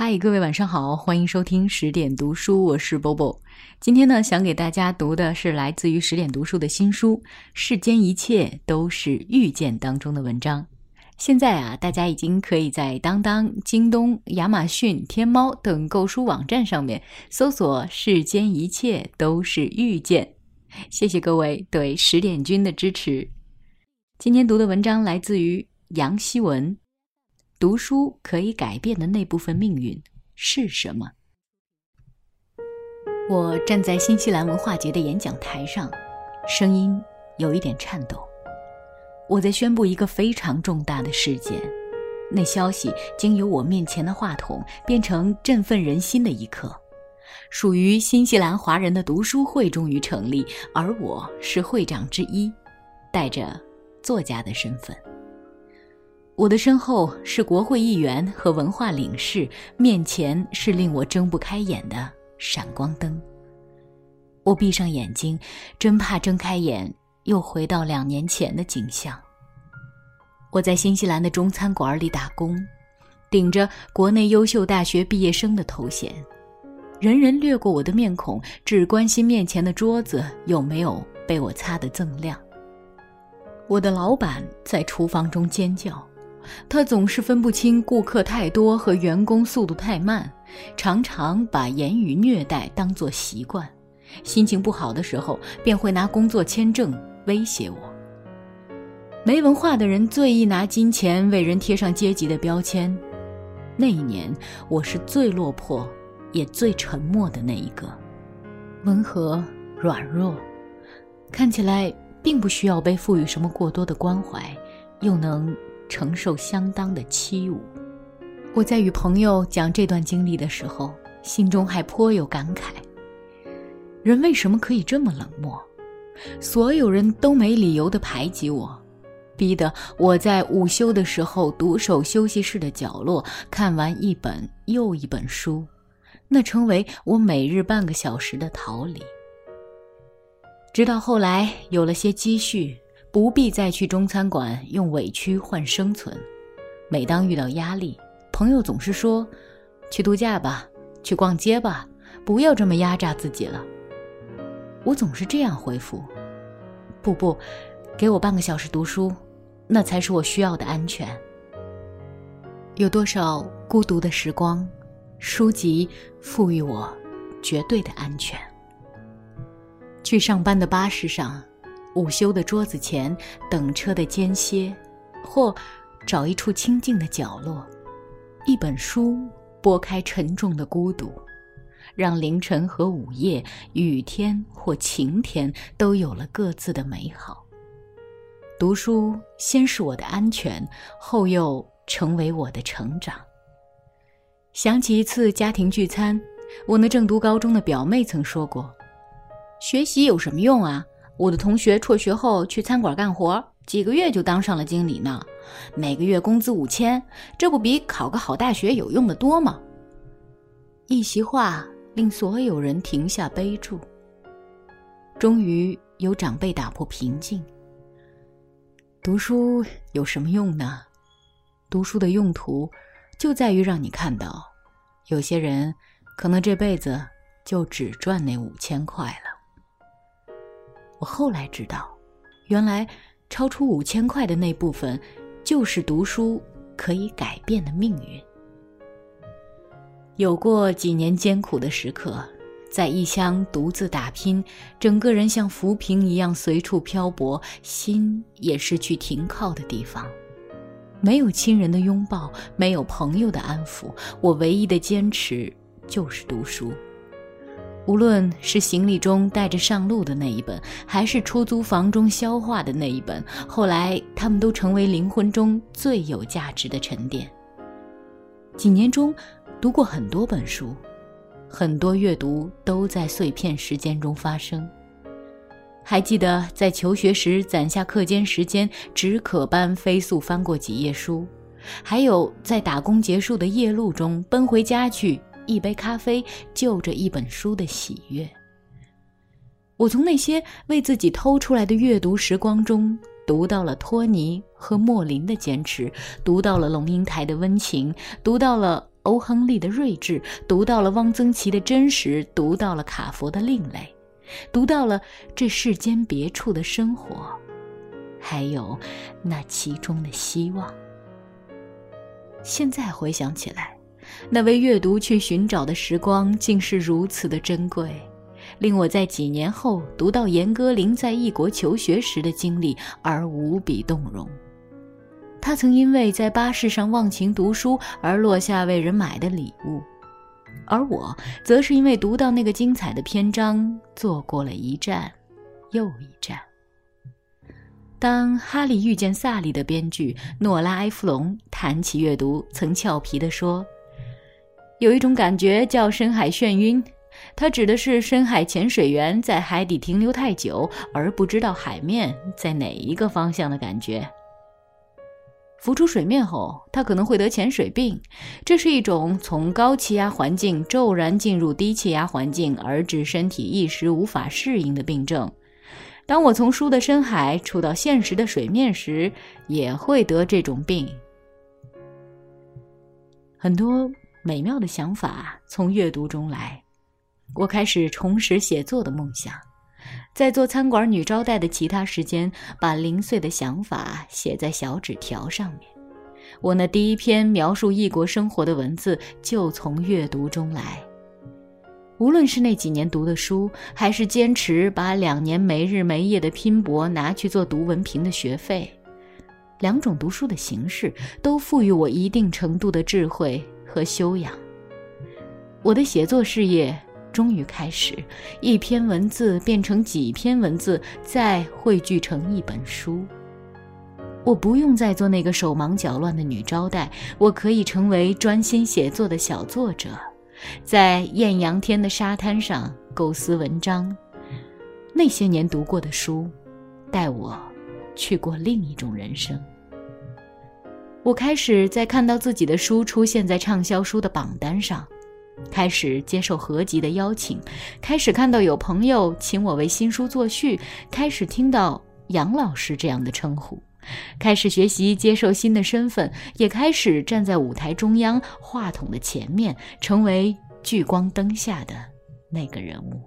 嗨，各位晚上好，欢迎收听十点读书，我是 Bobo。今天呢，想给大家读的是来自于十点读书的新书《世间一切都是遇见》当中的文章。现在啊，大家已经可以在当当、京东、亚马逊、天猫等购书网站上面搜索“世间一切都是遇见”。谢谢各位对十点君的支持。今天读的文章来自于杨希文。读书可以改变的那部分命运是什么？我站在新西兰文化节的演讲台上，声音有一点颤抖。我在宣布一个非常重大的事件，那消息经由我面前的话筒变成振奋人心的一刻。属于新西兰华人的读书会终于成立，而我是会长之一，带着作家的身份。我的身后是国会议员和文化领事，面前是令我睁不开眼的闪光灯。我闭上眼睛，真怕睁开眼又回到两年前的景象。我在新西兰的中餐馆里打工，顶着国内优秀大学毕业生的头衔，人人掠过我的面孔，只关心面前的桌子有没有被我擦得锃亮。我的老板在厨房中尖叫。他总是分不清顾客太多和员工速度太慢，常常把言语虐待当作习惯。心情不好的时候，便会拿工作签证威胁我。没文化的人最易拿金钱为人贴上阶级的标签。那一年，我是最落魄，也最沉默的那一个，温和软弱，看起来并不需要被赋予什么过多的关怀，又能。承受相当的欺侮。我在与朋友讲这段经历的时候，心中还颇有感慨：人为什么可以这么冷漠？所有人都没理由的排挤我，逼得我在午休的时候独守休息室的角落，看完一本又一本书，那成为我每日半个小时的逃离。直到后来有了些积蓄。不必再去中餐馆用委屈换生存。每当遇到压力，朋友总是说：“去度假吧，去逛街吧，不要这么压榨自己了。”我总是这样回复：“不不，给我半个小时读书，那才是我需要的安全。”有多少孤独的时光，书籍赋予我绝对的安全。去上班的巴士上。午休的桌子前，等车的间歇，或找一处清静的角落，一本书拨开沉重的孤独，让凌晨和午夜、雨天或晴天都有了各自的美好。读书先是我的安全，后又成为我的成长。想起一次家庭聚餐，我那正读高中的表妹曾说过：“学习有什么用啊？”我的同学辍学后去餐馆干活，几个月就当上了经理呢，每个月工资五千，这不比考个好大学有用的多吗？一席话令所有人停下悲注。终于有长辈打破平静：读书有什么用呢？读书的用途就在于让你看到，有些人可能这辈子就只赚那五千块了。我后来知道，原来超出五千块的那部分，就是读书可以改变的命运。有过几年艰苦的时刻，在异乡独自打拼，整个人像浮萍一样随处漂泊，心也失去停靠的地方。没有亲人的拥抱，没有朋友的安抚，我唯一的坚持就是读书。无论是行李中带着上路的那一本，还是出租房中消化的那一本，后来他们都成为灵魂中最有价值的沉淀。几年中，读过很多本书，很多阅读都在碎片时间中发生。还记得在求学时攒下课间时间，止渴般飞速翻过几页书，还有在打工结束的夜路中奔回家去。一杯咖啡，就着一本书的喜悦。我从那些为自己偷出来的阅读时光中，读到了托尼和莫林的坚持，读到了龙应台的温情，读到了欧亨利的睿智，读到了汪曾祺的真实，读到了卡佛的另类，读到了这世间别处的生活，还有那其中的希望。现在回想起来，那为阅读去寻找的时光，竟是如此的珍贵，令我在几年后读到严歌苓在异国求学时的经历而无比动容。他曾因为在巴士上忘情读书而落下为人买的礼物，而我则是因为读到那个精彩的篇章，坐过了一站又一站。当《哈利遇见萨利》的编剧诺拉·埃弗隆谈起阅读，曾俏皮地说：“有一种感觉叫深海眩晕，它指的是深海潜水员在海底停留太久而不知道海面在哪一个方向的感觉。浮出水面后，他可能会得潜水病，这是一种从高气压环境骤然进入低气压环境而致身体一时无法适应的病症。”当我从书的深海触到现实的水面时，也会得这种病。很多美妙的想法从阅读中来，我开始重拾写作的梦想，在做餐馆女招待的其他时间，把零碎的想法写在小纸条上面。我那第一篇描述异国生活的文字，就从阅读中来。无论是那几年读的书，还是坚持把两年没日没夜的拼搏拿去做读文凭的学费，两种读书的形式都赋予我一定程度的智慧和修养。我的写作事业终于开始，一篇文字变成几篇文字，再汇聚成一本书。我不用再做那个手忙脚乱的女招待，我可以成为专心写作的小作者。在艳阳天的沙滩上构思文章，那些年读过的书，带我去过另一种人生。我开始在看到自己的书出现在畅销书的榜单上，开始接受合集的邀请，开始看到有朋友请我为新书作序，开始听到杨老师这样的称呼。开始学习接受新的身份，也开始站在舞台中央话筒的前面，成为聚光灯下的那个人物。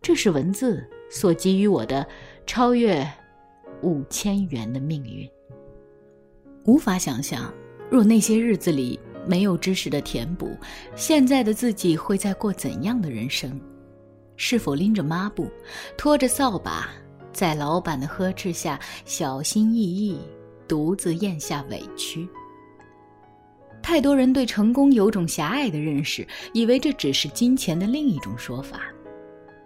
这是文字所给予我的超越五千元的命运。无法想象，若那些日子里没有知识的填补，现在的自己会在过怎样的人生？是否拎着抹布，拖着扫把？在老板的呵斥下，小心翼翼，独自咽下委屈。太多人对成功有种狭隘的认识，以为这只是金钱的另一种说法。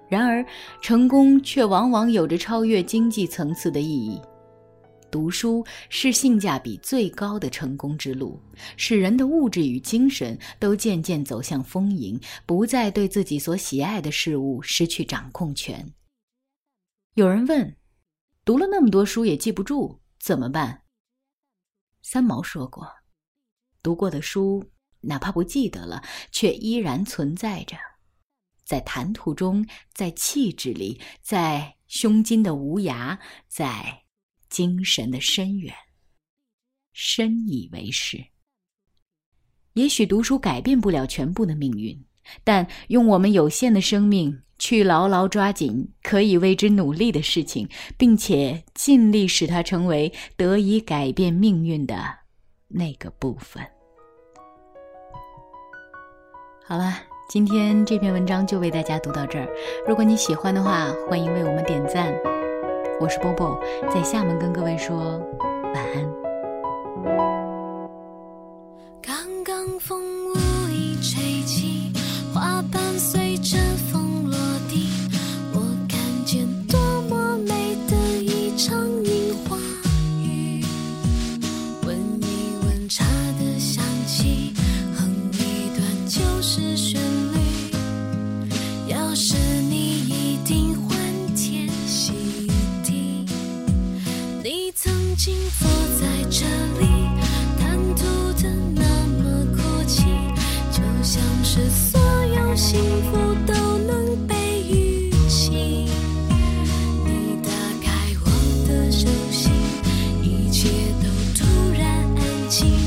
然而，成功却往往有着超越经济层次的意义。读书是性价比最高的成功之路，使人的物质与精神都渐渐走向丰盈，不再对自己所喜爱的事物失去掌控权。有人问：“读了那么多书也记不住怎么办？”三毛说过：“读过的书，哪怕不记得了，却依然存在着，在谈吐中，在气质里，在胸襟的无涯，在精神的深远，深以为是。也许读书改变不了全部的命运，但用我们有限的生命。”去牢牢抓紧可以为之努力的事情，并且尽力使它成为得以改变命运的那个部分。好了，今天这篇文章就为大家读到这儿。如果你喜欢的话，欢迎为我们点赞。我是波波在厦门跟各位说晚安。刚刚风无意吹起花瓣随着风落地我看见多么美的一场樱花雨闻一闻茶的香气哼一段旧时旋律。要是轻。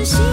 是心。